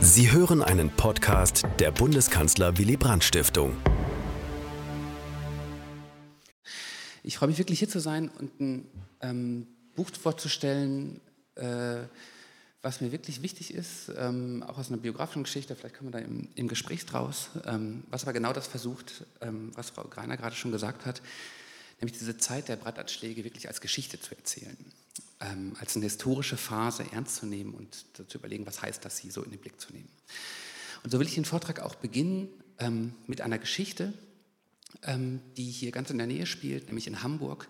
Sie hören einen Podcast der Bundeskanzler Willy Brandt Stiftung. Ich freue mich wirklich hier zu sein und ein ähm, Buch vorzustellen, äh, was mir wirklich wichtig ist, ähm, auch aus einer biografischen Geschichte, vielleicht kommen wir da im, im Gespräch draus, ähm, was aber genau das versucht, ähm, was Frau Greiner gerade schon gesagt hat, nämlich diese Zeit der Brandanschläge wirklich als Geschichte zu erzählen ähm, als eine historische Phase ernst zu nehmen und zu überlegen, was heißt das, sie so in den Blick zu nehmen. Und so will ich den Vortrag auch beginnen ähm, mit einer Geschichte, ähm, die hier ganz in der Nähe spielt, nämlich in Hamburg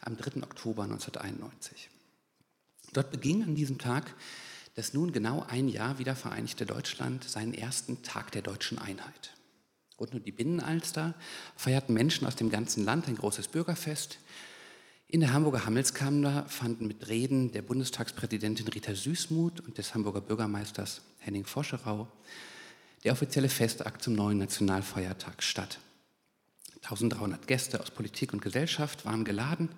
am 3. Oktober 1991. Dort beging an diesem Tag das nun genau ein Jahr wiedervereinigte Deutschland seinen ersten Tag der deutschen Einheit. Rund um die Binnenalster feierten Menschen aus dem ganzen Land ein großes Bürgerfest, in der Hamburger Handelskammer fanden mit Reden der Bundestagspräsidentin Rita Süßmuth und des Hamburger Bürgermeisters Henning Foscherau der offizielle Festakt zum neuen Nationalfeiertag statt. 1300 Gäste aus Politik und Gesellschaft waren geladen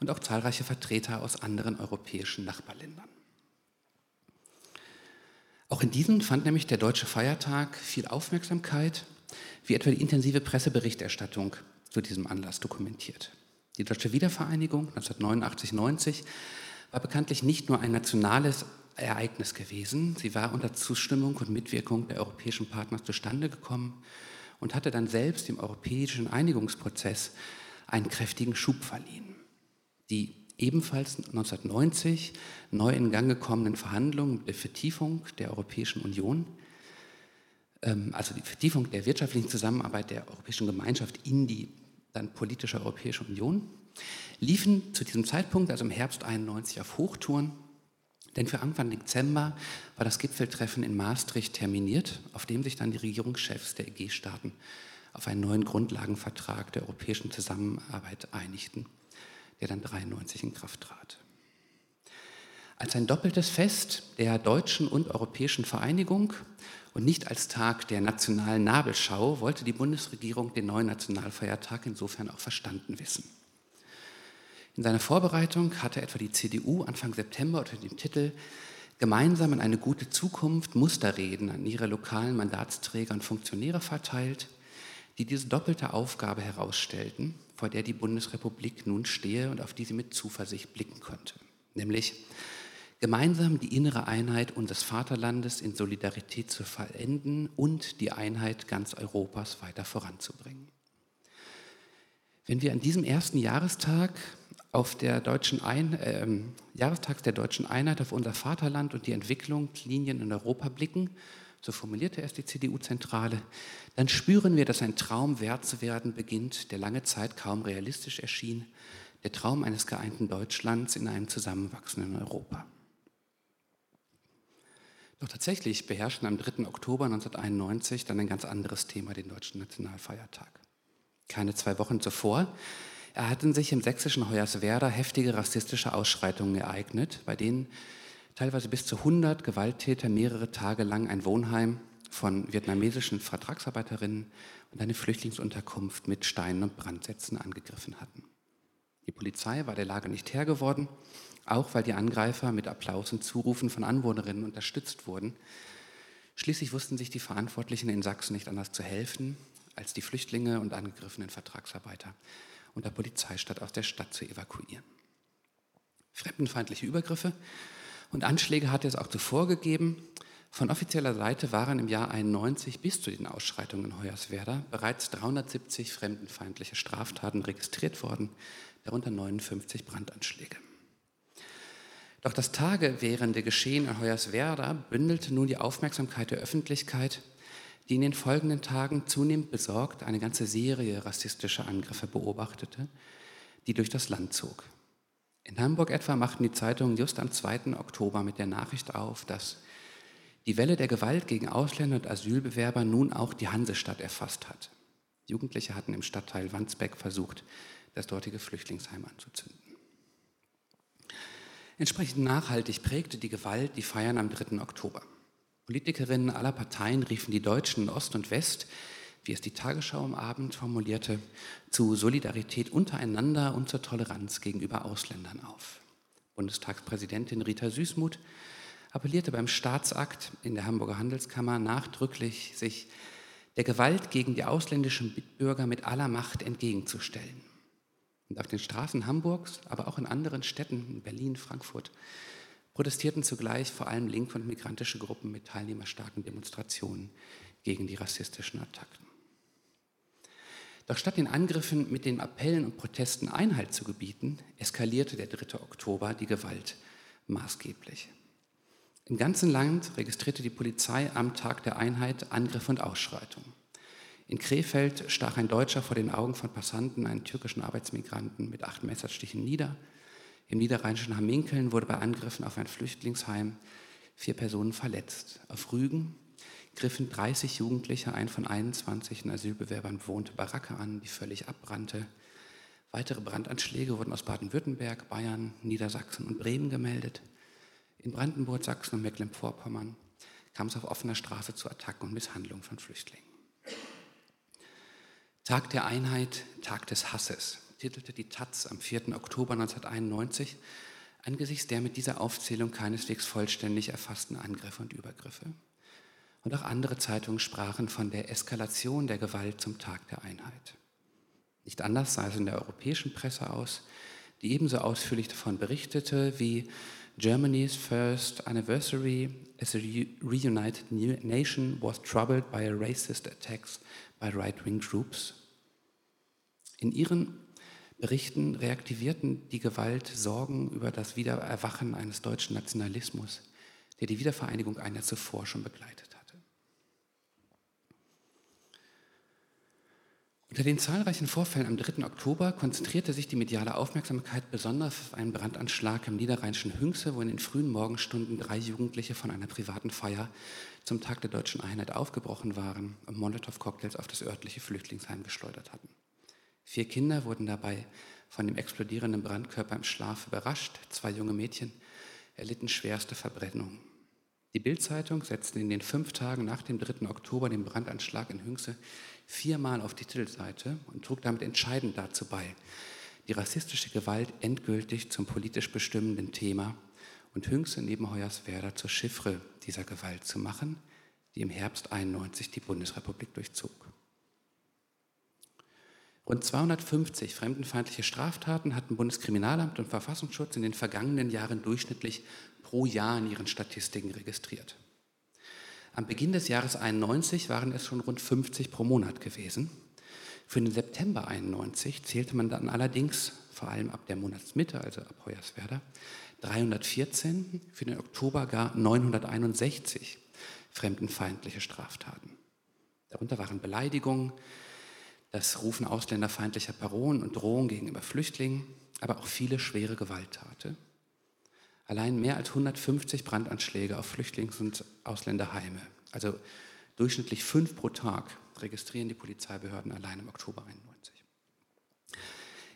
und auch zahlreiche Vertreter aus anderen europäischen Nachbarländern. Auch in diesem fand nämlich der deutsche Feiertag viel Aufmerksamkeit, wie etwa die intensive Presseberichterstattung zu diesem Anlass dokumentiert. Die deutsche Wiedervereinigung 1989-90 war bekanntlich nicht nur ein nationales Ereignis gewesen, sie war unter Zustimmung und Mitwirkung der europäischen Partner zustande gekommen und hatte dann selbst dem europäischen Einigungsprozess einen kräftigen Schub verliehen. Die ebenfalls 1990 neu in Gang gekommenen Verhandlungen der Vertiefung der Europäischen Union, also die Vertiefung der wirtschaftlichen Zusammenarbeit der Europäischen Gemeinschaft in die dann politische Europäische Union, liefen zu diesem Zeitpunkt, also im Herbst 91, auf Hochtouren. Denn für Anfang Dezember war das Gipfeltreffen in Maastricht terminiert, auf dem sich dann die Regierungschefs der EG-Staaten auf einen neuen Grundlagenvertrag der europäischen Zusammenarbeit einigten, der dann 93 in Kraft trat. Als ein doppeltes Fest der deutschen und europäischen Vereinigung und nicht als Tag der nationalen Nabelschau wollte die Bundesregierung den neuen Nationalfeiertag insofern auch verstanden wissen. In seiner Vorbereitung hatte etwa die CDU Anfang September unter dem Titel Gemeinsam in eine gute Zukunft Musterreden an ihre lokalen Mandatsträger und Funktionäre verteilt, die diese doppelte Aufgabe herausstellten, vor der die Bundesrepublik nun stehe und auf die sie mit Zuversicht blicken könnte. Nämlich gemeinsam die innere Einheit unseres Vaterlandes in Solidarität zu vollenden und die Einheit ganz Europas weiter voranzubringen. Wenn wir an diesem ersten Jahrestag auf der deutschen Ein äh, Jahrestags der deutschen Einheit auf unser Vaterland und die Entwicklungslinien in Europa blicken, so formulierte es die CDU-Zentrale, dann spüren wir, dass ein Traum wert zu werden beginnt, der lange Zeit kaum realistisch erschien, der Traum eines geeinten Deutschlands in einem zusammenwachsenden Europa. Doch tatsächlich beherrschten am 3. Oktober 1991 dann ein ganz anderes Thema den deutschen Nationalfeiertag. Keine zwei Wochen zuvor hatten sich im sächsischen Hoyerswerda heftige rassistische Ausschreitungen ereignet, bei denen teilweise bis zu 100 Gewalttäter mehrere Tage lang ein Wohnheim von vietnamesischen Vertragsarbeiterinnen und eine Flüchtlingsunterkunft mit Steinen und Brandsätzen angegriffen hatten. Die Polizei war der Lage nicht Herr geworden auch weil die Angreifer mit Applaus und Zurufen von Anwohnerinnen unterstützt wurden. Schließlich wussten sich die Verantwortlichen in Sachsen nicht anders zu helfen, als die Flüchtlinge und angegriffenen Vertragsarbeiter unter Polizeistadt aus der Stadt zu evakuieren. Fremdenfeindliche Übergriffe und Anschläge hatte es auch zuvor gegeben. Von offizieller Seite waren im Jahr 91 bis zu den Ausschreitungen in Hoyerswerda bereits 370 fremdenfeindliche Straftaten registriert worden, darunter 59 Brandanschläge. Doch das tagewährende Geschehen in Hoyerswerda bündelte nun die Aufmerksamkeit der Öffentlichkeit, die in den folgenden Tagen zunehmend besorgt eine ganze Serie rassistischer Angriffe beobachtete, die durch das Land zog. In Hamburg etwa machten die Zeitungen just am 2. Oktober mit der Nachricht auf, dass die Welle der Gewalt gegen Ausländer und Asylbewerber nun auch die Hansestadt erfasst hat. Jugendliche hatten im Stadtteil Wandsbeck versucht, das dortige Flüchtlingsheim anzuzünden. Entsprechend nachhaltig prägte die Gewalt die Feiern am 3. Oktober. Politikerinnen aller Parteien riefen die Deutschen in Ost und West, wie es die Tagesschau am Abend formulierte, zu Solidarität untereinander und zur Toleranz gegenüber Ausländern auf. Bundestagspräsidentin Rita Süßmuth appellierte beim Staatsakt in der Hamburger Handelskammer nachdrücklich, sich der Gewalt gegen die ausländischen Mitbürger mit aller Macht entgegenzustellen. Und auf den Straßen Hamburgs, aber auch in anderen Städten, in Berlin, Frankfurt, protestierten zugleich vor allem linke und migrantische Gruppen mit teilnehmerstarken Demonstrationen gegen die rassistischen Attacken. Doch statt den Angriffen mit den Appellen und Protesten Einhalt zu gebieten, eskalierte der 3. Oktober die Gewalt maßgeblich. Im ganzen Land registrierte die Polizei am Tag der Einheit Angriffe und Ausschreitungen. In Krefeld stach ein Deutscher vor den Augen von Passanten einen türkischen Arbeitsmigranten mit acht Messerstichen nieder. Im niederrheinischen Hamminkeln wurde bei Angriffen auf ein Flüchtlingsheim vier Personen verletzt. Auf Rügen griffen 30 Jugendliche ein von 21 Asylbewerbern bewohnte Baracke an, die völlig abbrannte. Weitere Brandanschläge wurden aus Baden-Württemberg, Bayern, Niedersachsen und Bremen gemeldet. In Brandenburg, Sachsen und Mecklenburg-Vorpommern kam es auf offener Straße zu Attacken und Misshandlungen von Flüchtlingen. Tag der Einheit, Tag des Hasses, titelte die Taz am 4. Oktober 1991 angesichts der mit dieser Aufzählung keineswegs vollständig erfassten Angriffe und Übergriffe. Und auch andere Zeitungen sprachen von der Eskalation der Gewalt zum Tag der Einheit. Nicht anders sah es in der europäischen Presse aus, die ebenso ausführlich davon berichtete wie Germany's first anniversary as a reunited nation was troubled by racist attacks by right-wing groups. In ihren Berichten reaktivierten die Gewalt Sorgen über das Wiedererwachen eines deutschen Nationalismus, der die Wiedervereinigung ein Jahr zuvor schon begleitet hatte. Unter den zahlreichen Vorfällen am 3. Oktober konzentrierte sich die mediale Aufmerksamkeit besonders auf einen Brandanschlag im niederrheinischen Hünxe, wo in den frühen Morgenstunden drei Jugendliche von einer privaten Feier zum Tag der deutschen Einheit aufgebrochen waren und Molotow-Cocktails auf das örtliche Flüchtlingsheim geschleudert hatten. Vier Kinder wurden dabei von dem explodierenden Brandkörper im Schlaf überrascht. Zwei junge Mädchen erlitten schwerste Verbrennungen. Die Bildzeitung setzte in den fünf Tagen nach dem 3. Oktober den Brandanschlag in Hünxe viermal auf die Titelseite und trug damit entscheidend dazu bei, die rassistische Gewalt endgültig zum politisch bestimmenden Thema und Hünxe neben Hoyerswerda zur Chiffre dieser Gewalt zu machen, die im Herbst 91 die Bundesrepublik durchzog. Rund 250 fremdenfeindliche Straftaten hatten Bundeskriminalamt und Verfassungsschutz in den vergangenen Jahren durchschnittlich pro Jahr in ihren Statistiken registriert. Am Beginn des Jahres 91 waren es schon rund 50 pro Monat gewesen. Für den September 91 zählte man dann allerdings, vor allem ab der Monatsmitte, also ab Hoyerswerda, 314, für den Oktober gar 961 fremdenfeindliche Straftaten. Darunter waren Beleidigungen, das Rufen ausländerfeindlicher Parolen und Drohungen gegenüber Flüchtlingen, aber auch viele schwere Gewalttaten. Allein mehr als 150 Brandanschläge auf Flüchtlings- und Ausländerheime, also durchschnittlich fünf pro Tag, registrieren die Polizeibehörden allein im Oktober 91.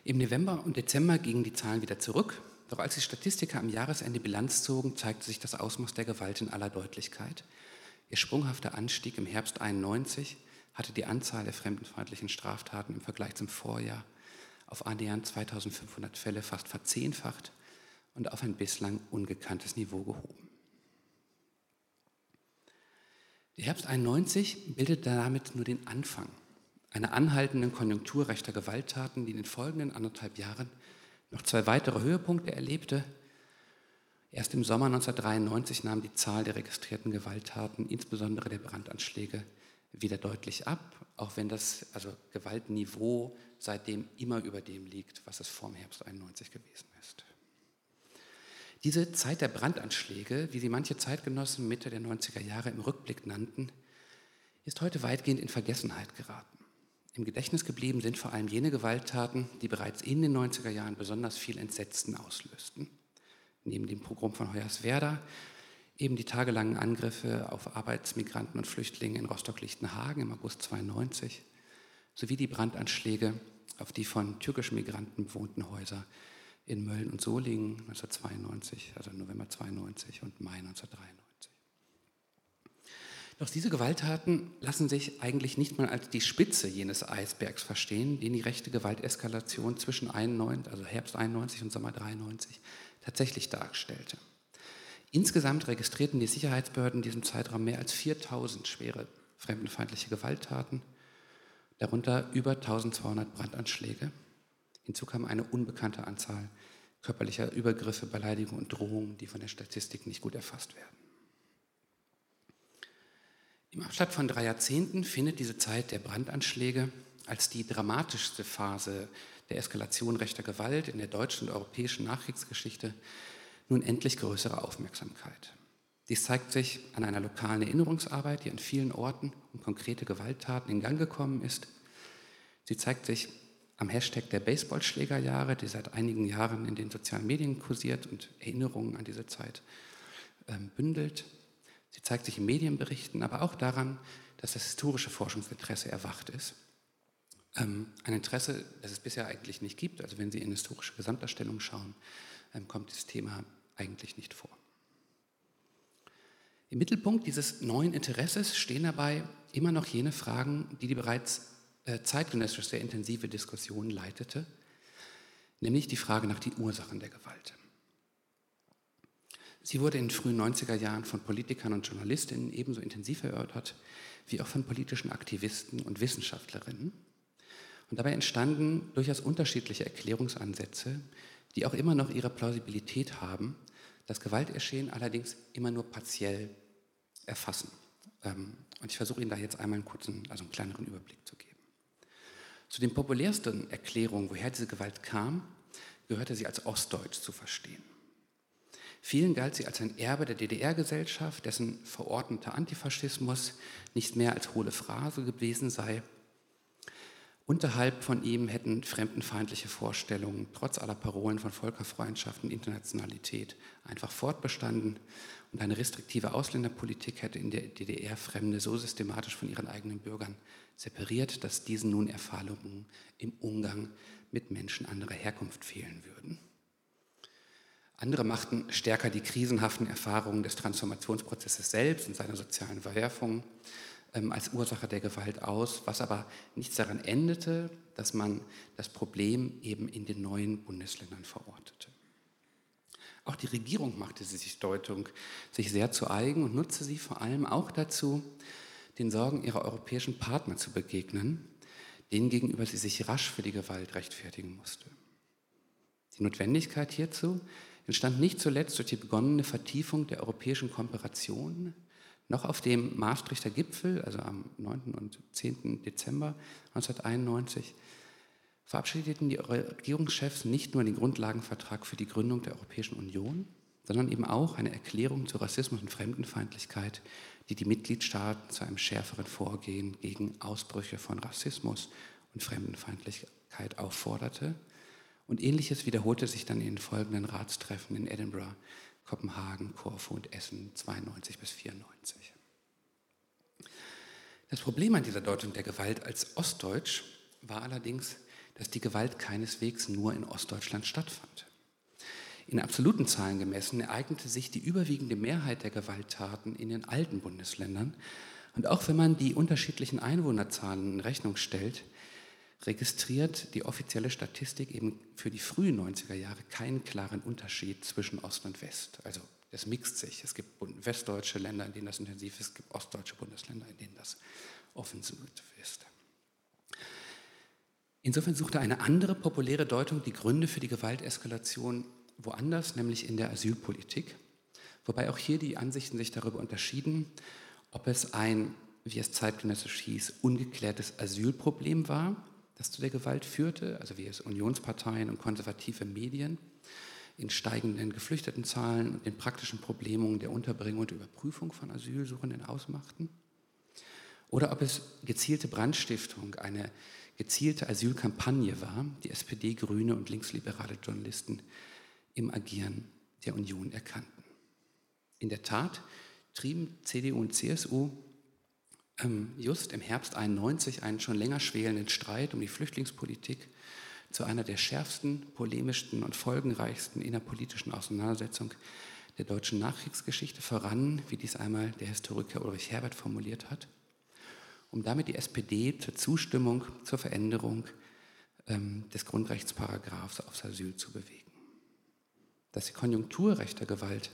Im November und Dezember gingen die Zahlen wieder zurück, doch als die Statistiker am Jahresende Bilanz zogen, zeigte sich das Ausmaß der Gewalt in aller Deutlichkeit. Ihr sprunghafter Anstieg im Herbst 91 hatte die Anzahl der fremdenfeindlichen Straftaten im Vergleich zum Vorjahr auf annähernd 2500 Fälle fast verzehnfacht und auf ein bislang ungekanntes Niveau gehoben. Der Herbst 91 bildete damit nur den Anfang einer anhaltenden Konjunktur rechter Gewalttaten, die in den folgenden anderthalb Jahren noch zwei weitere Höhepunkte erlebte. Erst im Sommer 1993 nahm die Zahl der registrierten Gewalttaten, insbesondere der Brandanschläge, wieder deutlich ab, auch wenn das also Gewaltniveau seitdem immer über dem liegt, was es vor dem Herbst 91 gewesen ist. Diese Zeit der Brandanschläge, wie sie manche Zeitgenossen Mitte der 90er Jahre im Rückblick nannten, ist heute weitgehend in Vergessenheit geraten. Im Gedächtnis geblieben sind vor allem jene Gewalttaten, die bereits in den 90er Jahren besonders viel Entsetzen auslösten. Neben dem Pogrom von Hoyerswerda eben die tagelangen Angriffe auf Arbeitsmigranten und Flüchtlinge in Rostock-Lichtenhagen im August 92 sowie die Brandanschläge auf die von türkischen Migranten bewohnten Häuser in Mölln und Solingen 1992, also November 92 und Mai 1993. Doch diese Gewalttaten lassen sich eigentlich nicht mal als die Spitze jenes Eisbergs verstehen, den die rechte Gewalteskalation zwischen 91, also Herbst 91 und Sommer 93 tatsächlich darstellte. Insgesamt registrierten die Sicherheitsbehörden in diesem Zeitraum mehr als 4000 schwere fremdenfeindliche Gewalttaten, darunter über 1200 Brandanschläge. Hinzu kam eine unbekannte Anzahl körperlicher Übergriffe, Beleidigungen und Drohungen, die von der Statistik nicht gut erfasst werden. Im Abstand von drei Jahrzehnten findet diese Zeit der Brandanschläge als die dramatischste Phase der Eskalation rechter Gewalt in der deutschen und europäischen Nachkriegsgeschichte nun endlich größere Aufmerksamkeit. Dies zeigt sich an einer lokalen Erinnerungsarbeit, die an vielen Orten um konkrete Gewalttaten in Gang gekommen ist. Sie zeigt sich am Hashtag der Baseballschlägerjahre, die seit einigen Jahren in den sozialen Medien kursiert und Erinnerungen an diese Zeit ähm, bündelt. Sie zeigt sich in Medienberichten, aber auch daran, dass das historische Forschungsinteresse erwacht ist. Ähm, ein Interesse, das es bisher eigentlich nicht gibt. Also wenn Sie in historische Gesamtdarstellung schauen, kommt dieses Thema eigentlich nicht vor. Im Mittelpunkt dieses neuen Interesses stehen dabei immer noch jene Fragen, die die bereits äh, zeitgenössisch sehr intensive Diskussion leitete, nämlich die Frage nach den Ursachen der Gewalt. Sie wurde in den frühen 90er Jahren von Politikern und Journalistinnen ebenso intensiv erörtert wie auch von politischen Aktivisten und Wissenschaftlerinnen. Und dabei entstanden durchaus unterschiedliche Erklärungsansätze, die auch immer noch ihre Plausibilität haben, das Gewalterschehen allerdings immer nur partiell erfassen. Ähm, und ich versuche Ihnen da jetzt einmal einen kurzen, also einen kleineren Überblick zu geben. Zu den populärsten Erklärungen, woher diese Gewalt kam, gehörte sie als ostdeutsch zu verstehen. Vielen galt sie als ein Erbe der DDR-Gesellschaft, dessen verordneter Antifaschismus nicht mehr als hohle Phrase gewesen sei, Unterhalb von ihm hätten fremdenfeindliche Vorstellungen trotz aller Parolen von Völkerfreundschaft und Internationalität einfach fortbestanden und eine restriktive Ausländerpolitik hätte in der DDR Fremde so systematisch von ihren eigenen Bürgern separiert, dass diesen nun Erfahrungen im Umgang mit Menschen anderer Herkunft fehlen würden. Andere machten stärker die krisenhaften Erfahrungen des Transformationsprozesses selbst und seiner sozialen Verwerfungen als Ursache der Gewalt aus, was aber nichts daran endete, dass man das Problem eben in den neuen Bundesländern verortete. Auch die Regierung machte sich Deutung sich sehr zu eigen und nutzte sie vor allem auch dazu, den Sorgen ihrer europäischen Partner zu begegnen, denen gegenüber sie sich rasch für die Gewalt rechtfertigen musste. Die Notwendigkeit hierzu entstand nicht zuletzt durch die begonnene Vertiefung der europäischen Kooperation noch auf dem Maastrichter Gipfel, also am 9. und 10. Dezember 1991, verabschiedeten die Regierungschefs nicht nur den Grundlagenvertrag für die Gründung der Europäischen Union, sondern eben auch eine Erklärung zu Rassismus und Fremdenfeindlichkeit, die die Mitgliedstaaten zu einem schärferen Vorgehen gegen Ausbrüche von Rassismus und Fremdenfeindlichkeit aufforderte. Und ähnliches wiederholte sich dann in den folgenden Ratstreffen in Edinburgh Kopenhagen, Korfu und Essen 92 bis 94. Das Problem an dieser Deutung der Gewalt als Ostdeutsch war allerdings, dass die Gewalt keineswegs nur in Ostdeutschland stattfand. In absoluten Zahlen gemessen ereignete sich die überwiegende Mehrheit der Gewalttaten in den alten Bundesländern. Und auch wenn man die unterschiedlichen Einwohnerzahlen in Rechnung stellt, registriert die offizielle Statistik eben für die frühen 90er Jahre keinen klaren Unterschied zwischen Ost und West. Also es mixt sich. Es gibt westdeutsche Länder, in denen das intensiv ist, es gibt ostdeutsche Bundesländer, in denen das offensiv ist. Insofern suchte eine andere populäre Deutung die Gründe für die Gewalteskalation woanders, nämlich in der Asylpolitik. Wobei auch hier die Ansichten sich darüber unterschieden, ob es ein, wie es zeitgenössisch hieß, ungeklärtes Asylproblem war das zu der Gewalt führte, also wie es Unionsparteien und konservative Medien in steigenden Geflüchtetenzahlen und den praktischen Problemen der Unterbringung und Überprüfung von Asylsuchenden ausmachten. Oder ob es gezielte Brandstiftung, eine gezielte Asylkampagne war, die SPD, Grüne und linksliberale Journalisten im Agieren der Union erkannten. In der Tat trieben CDU und CSU just im Herbst 91 einen schon länger schwelenden Streit um die Flüchtlingspolitik zu einer der schärfsten, polemischsten und folgenreichsten innerpolitischen Auseinandersetzungen der deutschen Nachkriegsgeschichte voran, wie dies einmal der Historiker Ulrich Herbert formuliert hat, um damit die SPD zur Zustimmung zur Veränderung ähm, des Grundrechtsparagraphs aufs Asyl zu bewegen. Dass die Konjunktur rechter Gewalt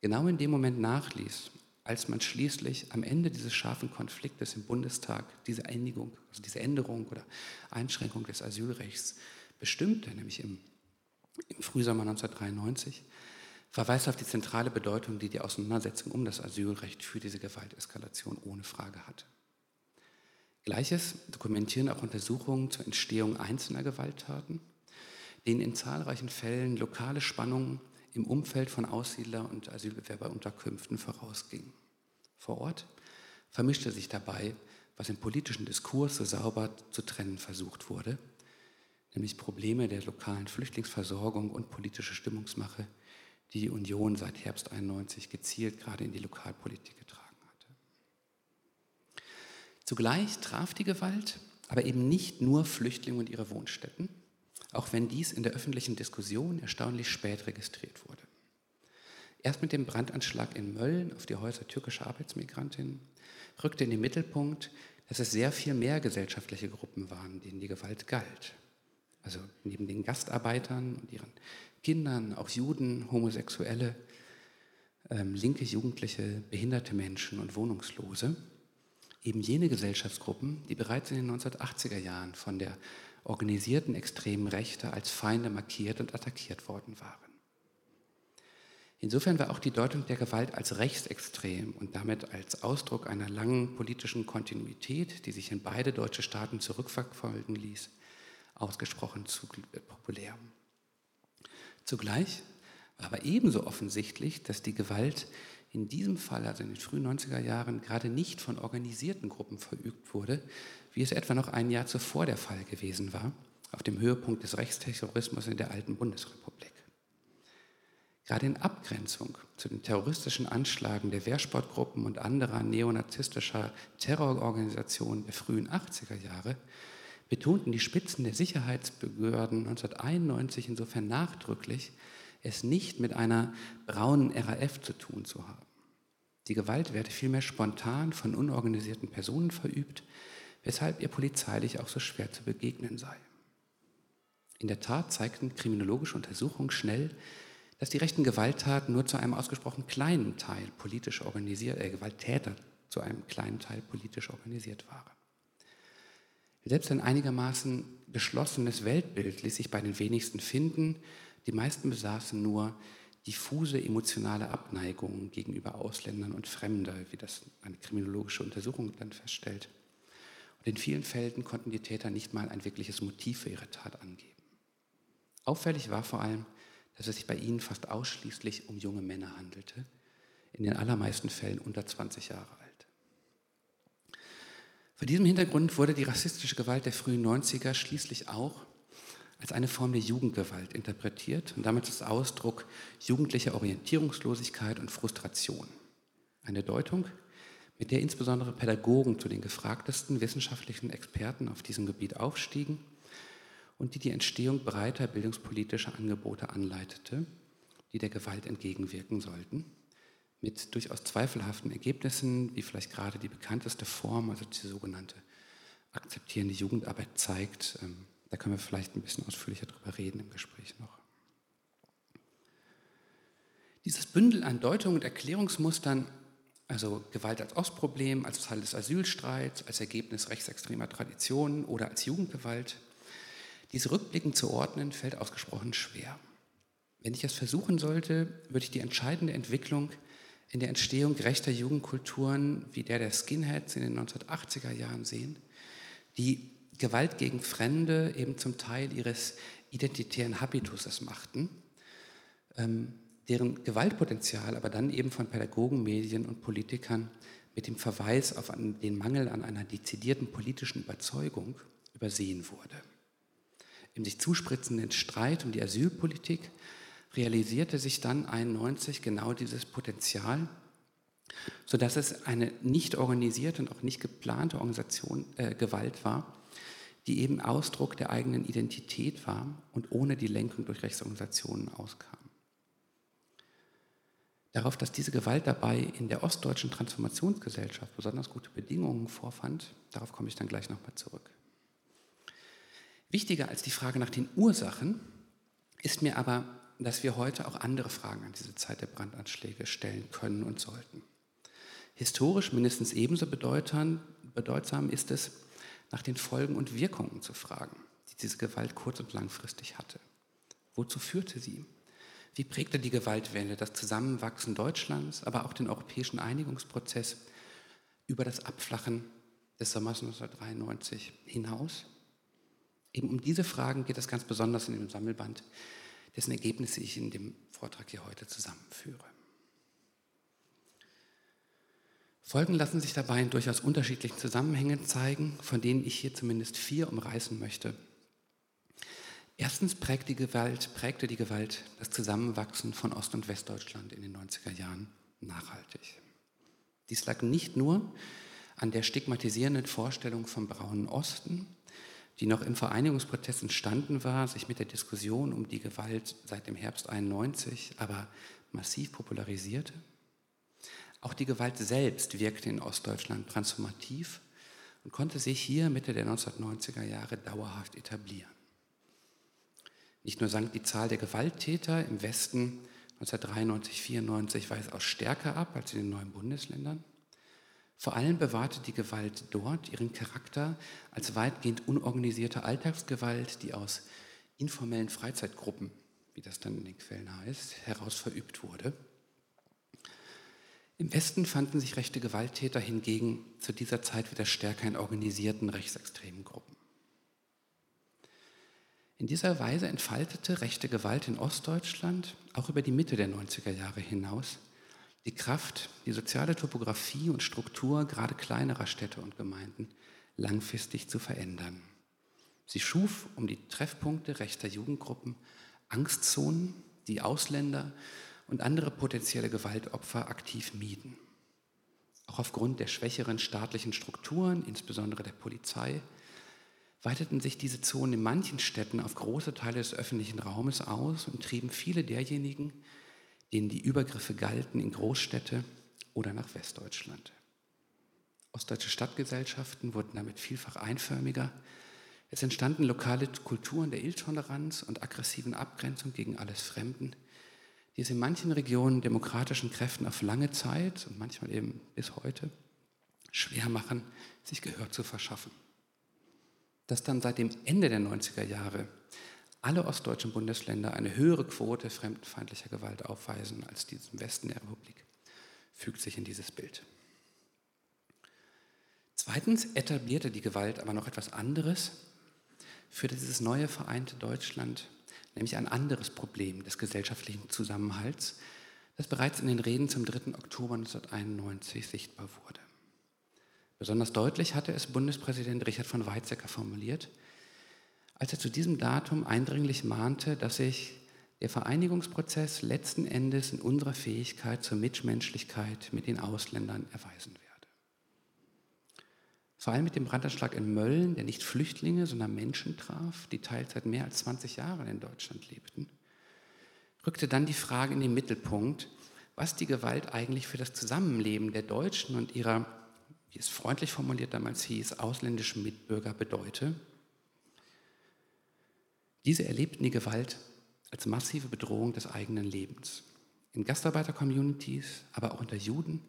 genau in dem Moment nachließ, als man schließlich am Ende dieses scharfen Konfliktes im Bundestag diese Einigung, also diese Änderung oder Einschränkung des Asylrechts bestimmte, nämlich im, im Frühsommer 1993, verweist auf die zentrale Bedeutung, die die Auseinandersetzung um das Asylrecht für diese Gewalteskalation ohne Frage hatte. Gleiches dokumentieren auch Untersuchungen zur Entstehung einzelner Gewalttaten, denen in zahlreichen Fällen lokale Spannungen im Umfeld von Aussiedler- und Asylbewerberunterkünften vorausgingen. Vor Ort vermischte sich dabei, was im politischen Diskurs so sauber zu trennen versucht wurde, nämlich Probleme der lokalen Flüchtlingsversorgung und politische Stimmungsmache, die die Union seit Herbst 91 gezielt gerade in die Lokalpolitik getragen hatte. Zugleich traf die Gewalt aber eben nicht nur Flüchtlinge und ihre Wohnstätten, auch wenn dies in der öffentlichen Diskussion erstaunlich spät registriert wurde. Erst mit dem Brandanschlag in Mölln auf die Häuser türkischer Arbeitsmigrantinnen rückte in den Mittelpunkt, dass es sehr viel mehr gesellschaftliche Gruppen waren, denen die Gewalt galt. Also neben den Gastarbeitern und ihren Kindern, auch Juden, Homosexuelle, ähm, linke Jugendliche, behinderte Menschen und Wohnungslose. Eben jene Gesellschaftsgruppen, die bereits in den 1980er Jahren von der organisierten extremen Rechte als Feinde markiert und attackiert worden waren. Insofern war auch die Deutung der Gewalt als rechtsextrem und damit als Ausdruck einer langen politischen Kontinuität, die sich in beide deutsche Staaten zurückverfolgen ließ, ausgesprochen zu populär. Zugleich war aber ebenso offensichtlich, dass die Gewalt in diesem Fall, also in den frühen 90er Jahren, gerade nicht von organisierten Gruppen verübt wurde, wie es etwa noch ein Jahr zuvor der Fall gewesen war, auf dem Höhepunkt des Rechtsterrorismus in der alten Bundesrepublik. Gerade in Abgrenzung zu den terroristischen Anschlagen der Wehrsportgruppen und anderer neonazistischer Terrororganisationen der frühen 80er Jahre betonten die Spitzen der Sicherheitsbehörden 1991 insofern nachdrücklich, es nicht mit einer braunen RAF zu tun zu haben. Die Gewalt werde vielmehr spontan von unorganisierten Personen verübt, weshalb ihr polizeilich auch so schwer zu begegnen sei. In der Tat zeigten kriminologische Untersuchungen schnell, dass die rechten Gewalttaten nur zu einem ausgesprochen kleinen Teil politisch organisiert, äh, Gewalttäter zu einem kleinen Teil politisch organisiert waren. Selbst ein einigermaßen geschlossenes Weltbild ließ sich bei den wenigsten finden. Die meisten besaßen nur diffuse emotionale Abneigung gegenüber Ausländern und Fremder, wie das eine kriminologische Untersuchung dann feststellt. Und in vielen Fällen konnten die Täter nicht mal ein wirkliches Motiv für ihre Tat angeben. Auffällig war vor allem, dass es sich bei ihnen fast ausschließlich um junge Männer handelte, in den allermeisten Fällen unter 20 Jahre alt. Vor diesem Hintergrund wurde die rassistische Gewalt der frühen 90er schließlich auch als eine Form der Jugendgewalt interpretiert und damit als Ausdruck jugendlicher Orientierungslosigkeit und Frustration. Eine Deutung, mit der insbesondere Pädagogen zu den gefragtesten wissenschaftlichen Experten auf diesem Gebiet aufstiegen und die die Entstehung breiter bildungspolitischer Angebote anleitete, die der Gewalt entgegenwirken sollten mit durchaus zweifelhaften Ergebnissen, wie vielleicht gerade die bekannteste Form, also die sogenannte akzeptierende Jugendarbeit zeigt. Ähm, da können wir vielleicht ein bisschen ausführlicher drüber reden im Gespräch noch. Dieses Bündel an Deutungen und Erklärungsmustern, also Gewalt als Ostproblem, als Teil des Asylstreits, als Ergebnis rechtsextremer Traditionen oder als Jugendgewalt, diese rückblickend zu ordnen, fällt ausgesprochen schwer. Wenn ich es versuchen sollte, würde ich die entscheidende Entwicklung in der Entstehung gerechter Jugendkulturen wie der der Skinheads in den 1980er Jahren sehen, die Gewalt gegen Fremde eben zum Teil ihres identitären Habituses machten, ähm, deren Gewaltpotenzial aber dann eben von Pädagogen, Medien und Politikern mit dem Verweis auf den Mangel an einer dezidierten politischen Überzeugung übersehen wurde. Im sich zuspritzenden Streit um die Asylpolitik realisierte sich dann 91 genau dieses Potenzial, sodass es eine nicht organisierte und auch nicht geplante Organisation, äh, Gewalt war, die eben Ausdruck der eigenen Identität war und ohne die Lenkung durch Rechtsorganisationen auskam. Darauf, dass diese Gewalt dabei in der ostdeutschen Transformationsgesellschaft besonders gute Bedingungen vorfand, darauf komme ich dann gleich nochmal zurück. Wichtiger als die Frage nach den Ursachen ist mir aber dass wir heute auch andere Fragen an diese Zeit der Brandanschläge stellen können und sollten. Historisch mindestens ebenso bedeutsam ist es, nach den Folgen und Wirkungen zu fragen, die diese Gewalt kurz- und langfristig hatte. Wozu führte sie? Wie prägte die Gewaltwende das Zusammenwachsen Deutschlands, aber auch den europäischen Einigungsprozess über das Abflachen des Sommers 1993 hinaus? Eben um diese Fragen geht es ganz besonders in dem Sammelband, dessen Ergebnisse ich in dem Vortrag hier heute zusammenführe. Folgen lassen sich dabei in durchaus unterschiedlichen Zusammenhängen zeigen, von denen ich hier zumindest vier umreißen möchte. Erstens prägte die Gewalt, prägte die Gewalt das Zusammenwachsen von Ost- und Westdeutschland in den 90er Jahren nachhaltig. Dies lag nicht nur an der stigmatisierenden Vorstellung vom braunen Osten, die noch im Vereinigungsprozess entstanden war, sich mit der Diskussion um die Gewalt seit dem Herbst 91 aber massiv popularisierte. Auch die Gewalt selbst wirkte in Ostdeutschland transformativ und konnte sich hier Mitte der 1990er Jahre dauerhaft etablieren. Nicht nur sank die Zahl der Gewalttäter im Westen 1993, 94 weitaus stärker ab als in den neuen Bundesländern. Vor allem bewahrte die Gewalt dort ihren Charakter als weitgehend unorganisierte Alltagsgewalt, die aus informellen Freizeitgruppen, wie das dann in den Quellen heißt, heraus verübt wurde. Im Westen fanden sich rechte Gewalttäter hingegen zu dieser Zeit wieder stärker in organisierten rechtsextremen Gruppen. In dieser Weise entfaltete rechte Gewalt in Ostdeutschland auch über die Mitte der 90er Jahre hinaus die Kraft, die soziale Topographie und Struktur gerade kleinerer Städte und Gemeinden langfristig zu verändern. Sie schuf um die Treffpunkte rechter Jugendgruppen Angstzonen, die Ausländer und andere potenzielle Gewaltopfer aktiv mieden. Auch aufgrund der schwächeren staatlichen Strukturen, insbesondere der Polizei, weiteten sich diese Zonen in manchen Städten auf große Teile des öffentlichen Raumes aus und trieben viele derjenigen, denen die Übergriffe galten, in Großstädte oder nach Westdeutschland. Ostdeutsche Stadtgesellschaften wurden damit vielfach einförmiger. Es entstanden lokale Kulturen der Intoleranz und aggressiven Abgrenzung gegen alles Fremden, die es in manchen Regionen demokratischen Kräften auf lange Zeit und manchmal eben bis heute schwer machen, sich Gehör zu verschaffen. Dass dann seit dem Ende der 90er Jahre alle ostdeutschen Bundesländer eine höhere Quote fremdenfeindlicher Gewalt aufweisen als die im Westen der Republik, fügt sich in dieses Bild. Zweitens etablierte die Gewalt aber noch etwas anderes für dieses neue vereinte Deutschland, nämlich ein anderes Problem des gesellschaftlichen Zusammenhalts, das bereits in den Reden zum 3. Oktober 1991 sichtbar wurde. Besonders deutlich hatte es Bundespräsident Richard von Weizsäcker formuliert, als er zu diesem Datum eindringlich mahnte, dass sich der Vereinigungsprozess letzten Endes in unserer Fähigkeit zur Mitmenschlichkeit mit den Ausländern erweisen werde. Vor allem mit dem Brandanschlag in Mölln, der nicht Flüchtlinge, sondern Menschen traf, die teils mehr als 20 Jahren in Deutschland lebten, rückte dann die Frage in den Mittelpunkt, was die Gewalt eigentlich für das Zusammenleben der Deutschen und ihrer, wie es freundlich formuliert damals hieß, ausländischen Mitbürger bedeute diese erlebten die Gewalt als massive Bedrohung des eigenen Lebens. In Gastarbeiter-Communities, aber auch unter Juden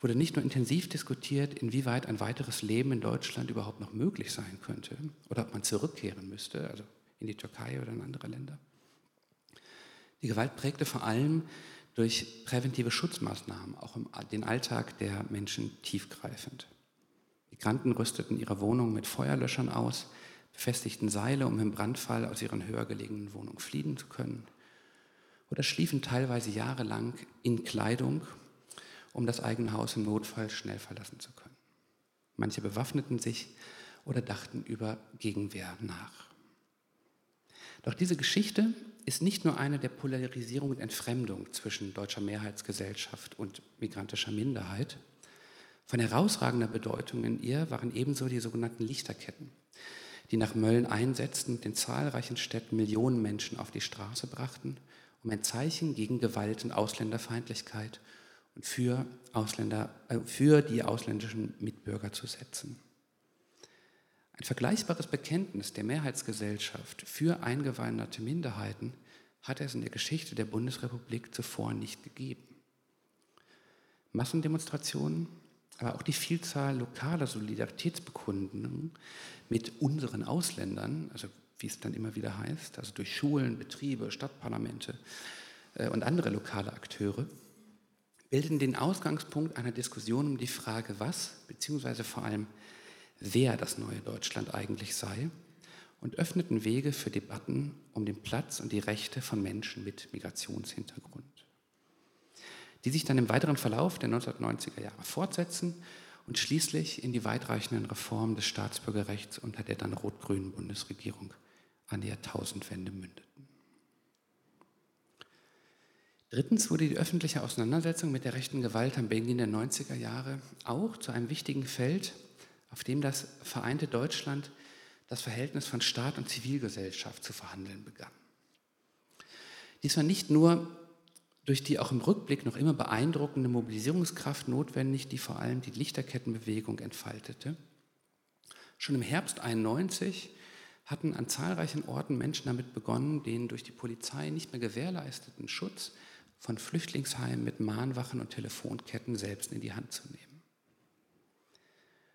wurde nicht nur intensiv diskutiert, inwieweit ein weiteres Leben in Deutschland überhaupt noch möglich sein könnte oder ob man zurückkehren müsste, also in die Türkei oder in andere Länder. Die Gewalt prägte vor allem durch präventive Schutzmaßnahmen auch den Alltag der Menschen tiefgreifend. Migranten rüsteten ihre Wohnungen mit Feuerlöschern aus, befestigten Seile, um im Brandfall aus ihren höher gelegenen Wohnungen fliehen zu können, oder schliefen teilweise jahrelang in Kleidung, um das eigene Haus im Notfall schnell verlassen zu können. Manche bewaffneten sich oder dachten über Gegenwehr nach. Doch diese Geschichte ist nicht nur eine der Polarisierung und Entfremdung zwischen deutscher Mehrheitsgesellschaft und migrantischer Minderheit. Von herausragender Bedeutung in ihr waren ebenso die sogenannten Lichterketten, die nach Mölln einsetzten und in zahlreichen Städten Millionen Menschen auf die Straße brachten, um ein Zeichen gegen Gewalt und Ausländerfeindlichkeit und für, Ausländer, äh, für die ausländischen Mitbürger zu setzen. Ein vergleichbares Bekenntnis der Mehrheitsgesellschaft für eingewanderte Minderheiten hat es in der Geschichte der Bundesrepublik zuvor nicht gegeben. Massendemonstrationen, aber auch die Vielzahl lokaler Solidaritätsbekundungen mit unseren Ausländern, also wie es dann immer wieder heißt, also durch Schulen, Betriebe, Stadtparlamente äh, und andere lokale Akteure, bilden den Ausgangspunkt einer Diskussion um die Frage, was beziehungsweise vor allem wer das neue Deutschland eigentlich sei und öffneten Wege für Debatten um den Platz und die Rechte von Menschen mit Migrationshintergrund, die sich dann im weiteren Verlauf der 1990er Jahre fortsetzen und schließlich in die weitreichenden Reformen des Staatsbürgerrechts unter der dann rot-grünen Bundesregierung an die Jahrtausendwende mündeten. Drittens wurde die öffentliche Auseinandersetzung mit der rechten Gewalt am Beginn der 90er Jahre auch zu einem wichtigen Feld, auf dem das vereinte Deutschland das Verhältnis von Staat und Zivilgesellschaft zu verhandeln begann. Dies war nicht nur durch die auch im Rückblick noch immer beeindruckende Mobilisierungskraft notwendig, die vor allem die Lichterkettenbewegung entfaltete. Schon im Herbst 91 hatten an zahlreichen Orten Menschen damit begonnen, den durch die Polizei nicht mehr gewährleisteten Schutz von Flüchtlingsheimen mit Mahnwachen und Telefonketten selbst in die Hand zu nehmen.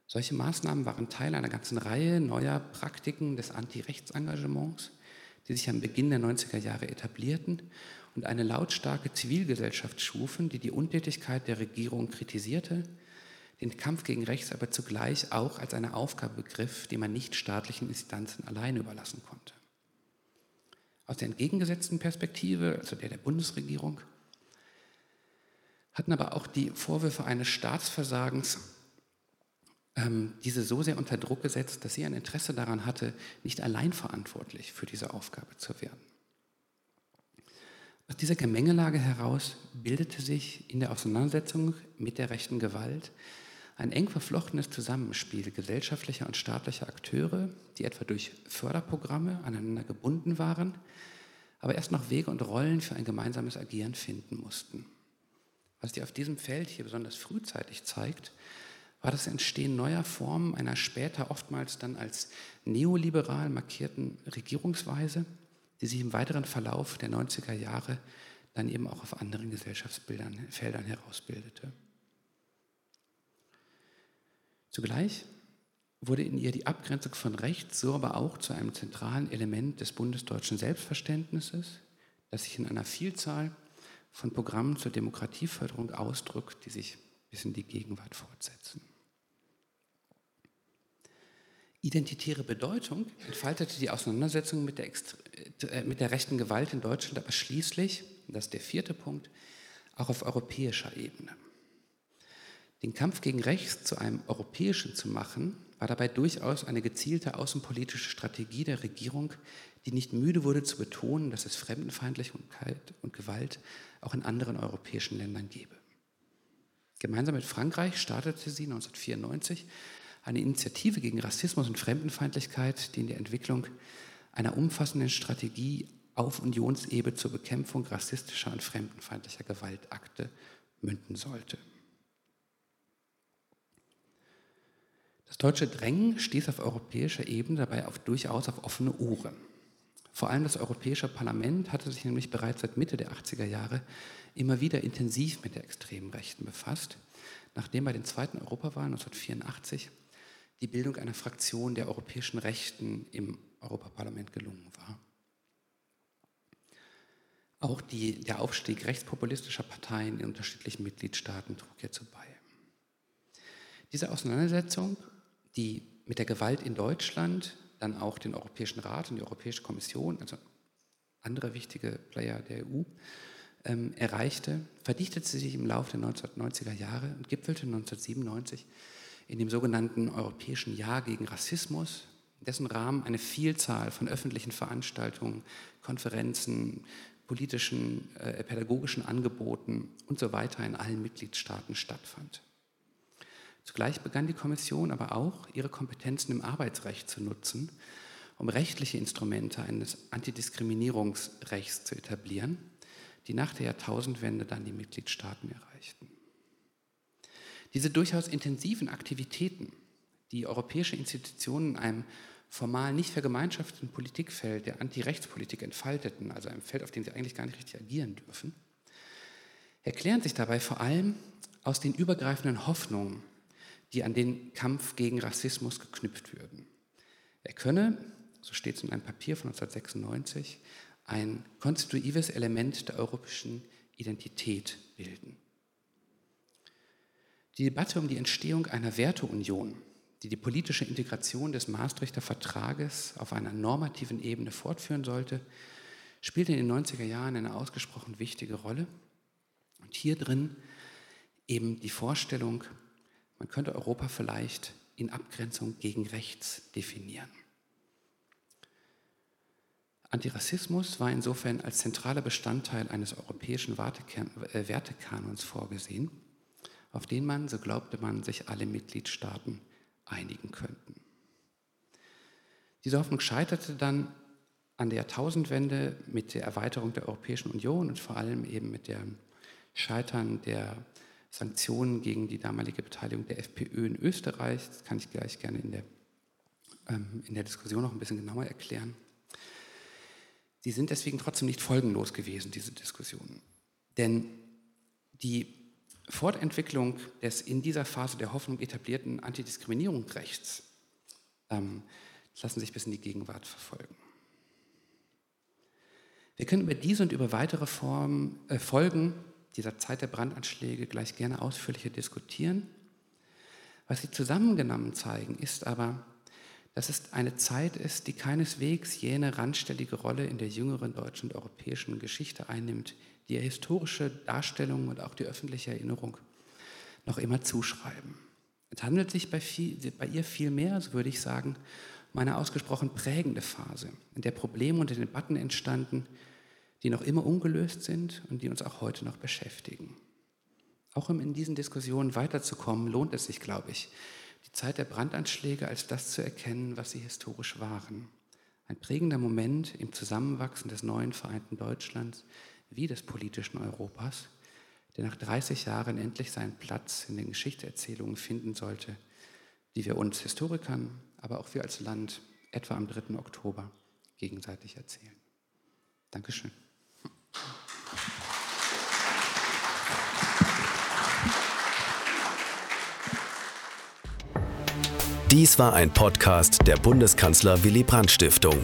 Solche Maßnahmen waren Teil einer ganzen Reihe neuer Praktiken des Anti-Rechts-Engagements, die sich am Beginn der 90er Jahre etablierten und eine lautstarke Zivilgesellschaft schufen, die die Untätigkeit der Regierung kritisierte, den Kampf gegen Rechts aber zugleich auch als eine Aufgabe begriff, die man nicht staatlichen Instanzen allein überlassen konnte. Aus der entgegengesetzten Perspektive, also der der Bundesregierung, hatten aber auch die Vorwürfe eines Staatsversagens ähm, diese so sehr unter Druck gesetzt, dass sie ein Interesse daran hatte, nicht allein verantwortlich für diese Aufgabe zu werden. Aus dieser Gemengelage heraus bildete sich in der Auseinandersetzung mit der rechten Gewalt ein eng verflochtenes Zusammenspiel gesellschaftlicher und staatlicher Akteure, die etwa durch Förderprogramme aneinander gebunden waren, aber erst noch Wege und Rollen für ein gemeinsames Agieren finden mussten. Was sich auf diesem Feld hier besonders frühzeitig zeigt, war das Entstehen neuer Formen einer später oftmals dann als neoliberal markierten Regierungsweise, die sich im weiteren Verlauf der 90er Jahre dann eben auch auf anderen Gesellschaftsbildern, Feldern herausbildete. Zugleich wurde in ihr die Abgrenzung von rechts, so aber auch zu einem zentralen Element des bundesdeutschen Selbstverständnisses, das sich in einer Vielzahl von Programmen zur Demokratieförderung ausdrückt, die sich bis in die Gegenwart fortsetzen. Identitäre Bedeutung entfaltete die Auseinandersetzung mit der, äh, mit der rechten Gewalt in Deutschland aber schließlich, das ist der vierte Punkt, auch auf europäischer Ebene. Den Kampf gegen Rechts zu einem europäischen zu machen, war dabei durchaus eine gezielte außenpolitische Strategie der Regierung, die nicht müde wurde zu betonen, dass es Fremdenfeindlichkeit und Gewalt auch in anderen europäischen Ländern gebe. Gemeinsam mit Frankreich startete sie 1994 eine Initiative gegen Rassismus und Fremdenfeindlichkeit, die in der Entwicklung einer umfassenden Strategie auf Unionsebene zur Bekämpfung rassistischer und fremdenfeindlicher Gewaltakte münden sollte. Das deutsche Drängen stieß auf europäischer Ebene dabei auf, durchaus auf offene Ohren. Vor allem das Europäische Parlament hatte sich nämlich bereits seit Mitte der 80er Jahre immer wieder intensiv mit der extremen Rechten befasst, nachdem bei den zweiten Europawahlen 1984 die Bildung einer Fraktion der europäischen Rechten im Europaparlament gelungen war. Auch die, der Aufstieg rechtspopulistischer Parteien in unterschiedlichen Mitgliedstaaten trug hierzu bei. Diese Auseinandersetzung, die mit der Gewalt in Deutschland dann auch den Europäischen Rat und die Europäische Kommission, also andere wichtige Player der EU, ähm, erreichte, verdichtete sich im Laufe der 1990er Jahre und gipfelte 1997 in dem sogenannten Europäischen Jahr gegen Rassismus, in dessen Rahmen eine Vielzahl von öffentlichen Veranstaltungen, Konferenzen, politischen, äh, pädagogischen Angeboten und so weiter in allen Mitgliedstaaten stattfand. Zugleich begann die Kommission aber auch, ihre Kompetenzen im Arbeitsrecht zu nutzen, um rechtliche Instrumente eines Antidiskriminierungsrechts zu etablieren, die nach der Jahrtausendwende dann die Mitgliedstaaten erreichten. Diese durchaus intensiven Aktivitäten, die europäische Institutionen in einem formal nicht vergemeinschafteten Politikfeld der Antirechtspolitik entfalteten, also einem Feld, auf dem sie eigentlich gar nicht richtig agieren dürfen, erklären sich dabei vor allem aus den übergreifenden Hoffnungen, die an den Kampf gegen Rassismus geknüpft würden. Er könne, so steht es in einem Papier von 1996, ein konstitutives Element der europäischen Identität bilden. Die Debatte um die Entstehung einer Werteunion, die die politische Integration des Maastrichter Vertrages auf einer normativen Ebene fortführen sollte, spielte in den 90er Jahren eine ausgesprochen wichtige Rolle. Und hier drin eben die Vorstellung, man könnte Europa vielleicht in Abgrenzung gegen rechts definieren. Antirassismus war insofern als zentraler Bestandteil eines europäischen äh, Wertekanons vorgesehen, auf den man, so glaubte man, sich alle Mitgliedstaaten einigen könnten. Diese Hoffnung scheiterte dann an der Jahrtausendwende mit der Erweiterung der Europäischen Union und vor allem eben mit dem Scheitern der Sanktionen gegen die damalige Beteiligung der FPÖ in Österreich. Das kann ich gleich gerne in der, ähm, in der Diskussion noch ein bisschen genauer erklären. Sie sind deswegen trotzdem nicht folgenlos gewesen, diese Diskussionen. Denn die Fortentwicklung des in dieser Phase der Hoffnung etablierten Antidiskriminierungsrechts ähm, lassen sich bis in die Gegenwart verfolgen. Wir können über diese und über weitere Formen, äh, Folgen dieser Zeit der Brandanschläge gleich gerne ausführlicher diskutieren. Was sie zusammengenommen zeigen, ist aber, dass es eine Zeit ist, die keineswegs jene randstellige Rolle in der jüngeren deutschen und europäischen Geschichte einnimmt, die historische Darstellung und auch die öffentliche Erinnerung noch immer zuschreiben. Es handelt sich bei, viel, bei ihr vielmehr, so würde ich sagen, um eine ausgesprochen prägende Phase, in der Probleme und Debatten entstanden, die noch immer ungelöst sind und die uns auch heute noch beschäftigen. Auch um in diesen Diskussionen weiterzukommen, lohnt es sich, glaube ich, die Zeit der Brandanschläge als das zu erkennen, was sie historisch waren. Ein prägender Moment im Zusammenwachsen des neuen vereinten Deutschlands wie des politischen Europas, der nach 30 Jahren endlich seinen Platz in den Geschichtserzählungen finden sollte, die wir uns Historikern, aber auch wir als Land etwa am 3. Oktober gegenseitig erzählen. Dankeschön. Dies war ein Podcast der Bundeskanzler Willy Brandt Stiftung.